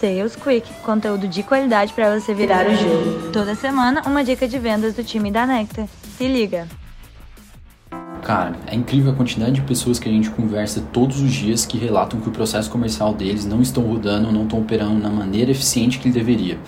Sales Quick, conteúdo de qualidade para você virar o jogo. Toda semana, uma dica de vendas do time da Nectar. Se liga! Cara, é incrível a quantidade de pessoas que a gente conversa todos os dias que relatam que o processo comercial deles não estão rodando, não estão operando na maneira eficiente que ele deveria.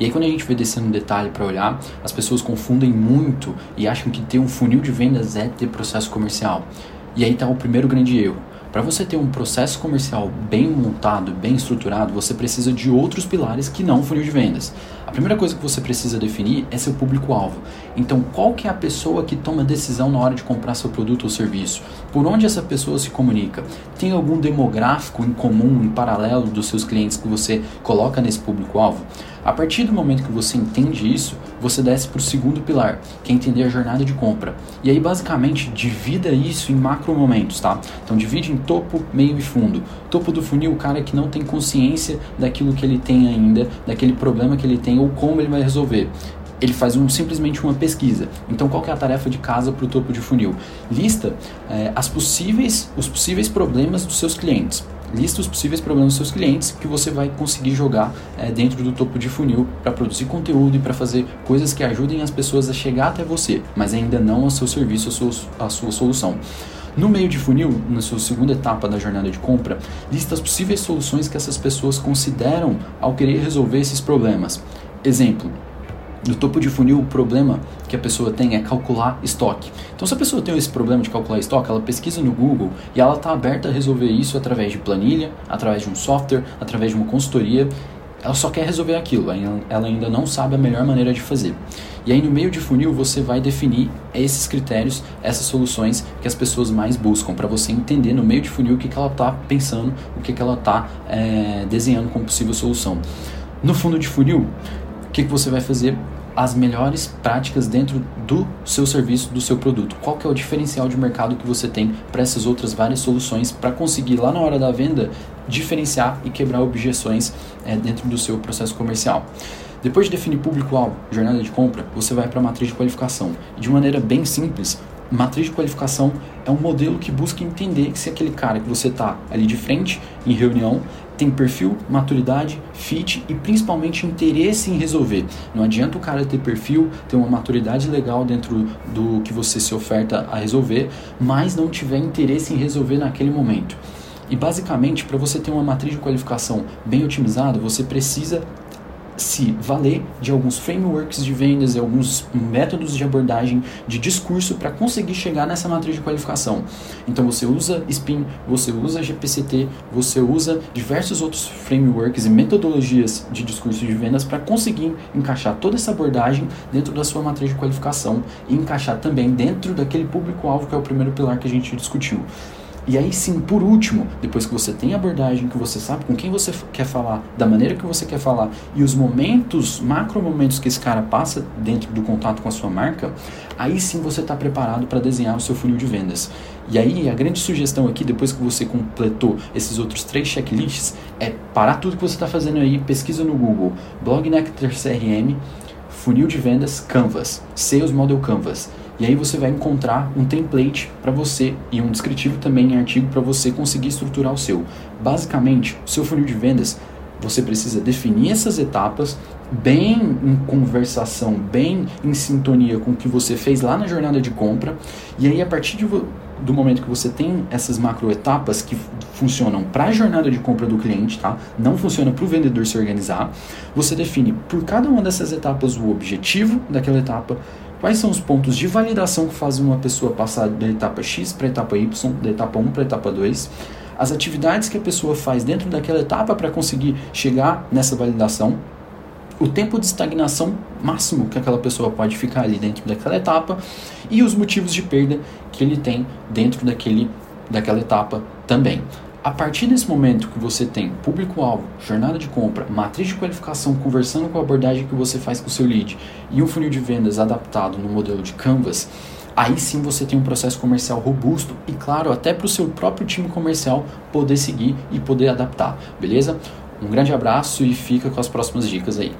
E aí quando a gente vai descendo no detalhe para olhar, as pessoas confundem muito e acham que ter um funil de vendas é ter processo comercial. E aí está o primeiro grande erro. Para você ter um processo comercial bem montado, bem estruturado, você precisa de outros pilares que não o funil de vendas. A primeira coisa que você precisa definir é seu público-alvo. Então, qual que é a pessoa que toma decisão na hora de comprar seu produto ou serviço? Por onde essa pessoa se comunica? Tem algum demográfico em comum, em paralelo dos seus clientes que você coloca nesse público-alvo? A partir do momento que você entende isso, você desce para o segundo pilar, que é entender a jornada de compra. E aí, basicamente, divida isso em macro momentos, tá? Então, divide em topo, meio e fundo. Topo do funil, o cara que não tem consciência daquilo que ele tem ainda, daquele problema que ele tem ou como ele vai resolver ele faz um, simplesmente uma pesquisa. Então, qual é a tarefa de casa para o topo de funil? Lista é, as possíveis, os possíveis problemas dos seus clientes. Lista os possíveis problemas dos seus clientes que você vai conseguir jogar é, dentro do topo de funil para produzir conteúdo e para fazer coisas que ajudem as pessoas a chegar até você, mas ainda não ao seu serviço, a sua, a sua solução. No meio de funil, na sua segunda etapa da jornada de compra, lista as possíveis soluções que essas pessoas consideram ao querer resolver esses problemas. Exemplo, no topo de funil, o problema que a pessoa tem é calcular estoque. Então, se a pessoa tem esse problema de calcular estoque, ela pesquisa no Google e ela está aberta a resolver isso através de planilha, através de um software, através de uma consultoria. Ela só quer resolver aquilo, ela ainda não sabe a melhor maneira de fazer. E aí, no meio de funil, você vai definir esses critérios, essas soluções que as pessoas mais buscam, para você entender no meio de funil o que, que ela está pensando, o que, que ela está é, desenhando como possível solução. No fundo de funil, o que, que você vai fazer? As melhores práticas dentro do seu serviço, do seu produto. Qual que é o diferencial de mercado que você tem para essas outras várias soluções para conseguir lá na hora da venda diferenciar e quebrar objeções é, dentro do seu processo comercial. Depois de definir público-alvo, jornada de compra, você vai para a matriz de qualificação. De maneira bem simples, matriz de qualificação é um modelo que busca entender se aquele cara que você está ali de frente em reunião tem perfil, maturidade, fit e principalmente interesse em resolver. Não adianta o cara ter perfil, ter uma maturidade legal dentro do que você se oferta a resolver, mas não tiver interesse em resolver naquele momento. E basicamente, para você ter uma matriz de qualificação bem otimizada, você precisa se valer de alguns frameworks de vendas e alguns métodos de abordagem de discurso para conseguir chegar nessa matriz de qualificação. Então você usa SPIN, você usa GPCT, você usa diversos outros frameworks e metodologias de discurso de vendas para conseguir encaixar toda essa abordagem dentro da sua matriz de qualificação e encaixar também dentro daquele público-alvo que é o primeiro pilar que a gente discutiu. E aí sim, por último, depois que você tem a abordagem, que você sabe com quem você quer falar, da maneira que você quer falar e os momentos, macro momentos que esse cara passa dentro do contato com a sua marca, aí sim você está preparado para desenhar o seu funil de vendas. E aí a grande sugestão aqui, depois que você completou esses outros três checklists, é parar tudo que você está fazendo aí, pesquisa no Google, Blog Nectar CRM, funil de vendas Canvas, Sales Model Canvas. E aí você vai encontrar um template para você e um descritivo também em artigo para você conseguir estruturar o seu. Basicamente, o seu funil de vendas, você precisa definir essas etapas bem em conversação, bem em sintonia com o que você fez lá na jornada de compra. E aí a partir de, do momento que você tem essas macro etapas que funcionam para a jornada de compra do cliente, tá? Não funciona para o vendedor se organizar. Você define por cada uma dessas etapas o objetivo daquela etapa, Quais são os pontos de validação que fazem uma pessoa passar da etapa X para a etapa Y, da etapa 1 para a etapa 2? As atividades que a pessoa faz dentro daquela etapa para conseguir chegar nessa validação, o tempo de estagnação máximo que aquela pessoa pode ficar ali dentro daquela etapa e os motivos de perda que ele tem dentro daquele, daquela etapa também. A partir desse momento que você tem público-alvo, jornada de compra, matriz de qualificação conversando com a abordagem que você faz com o seu lead e um funil de vendas adaptado no modelo de Canvas, aí sim você tem um processo comercial robusto e, claro, até para o seu próprio time comercial poder seguir e poder adaptar, beleza? Um grande abraço e fica com as próximas dicas aí.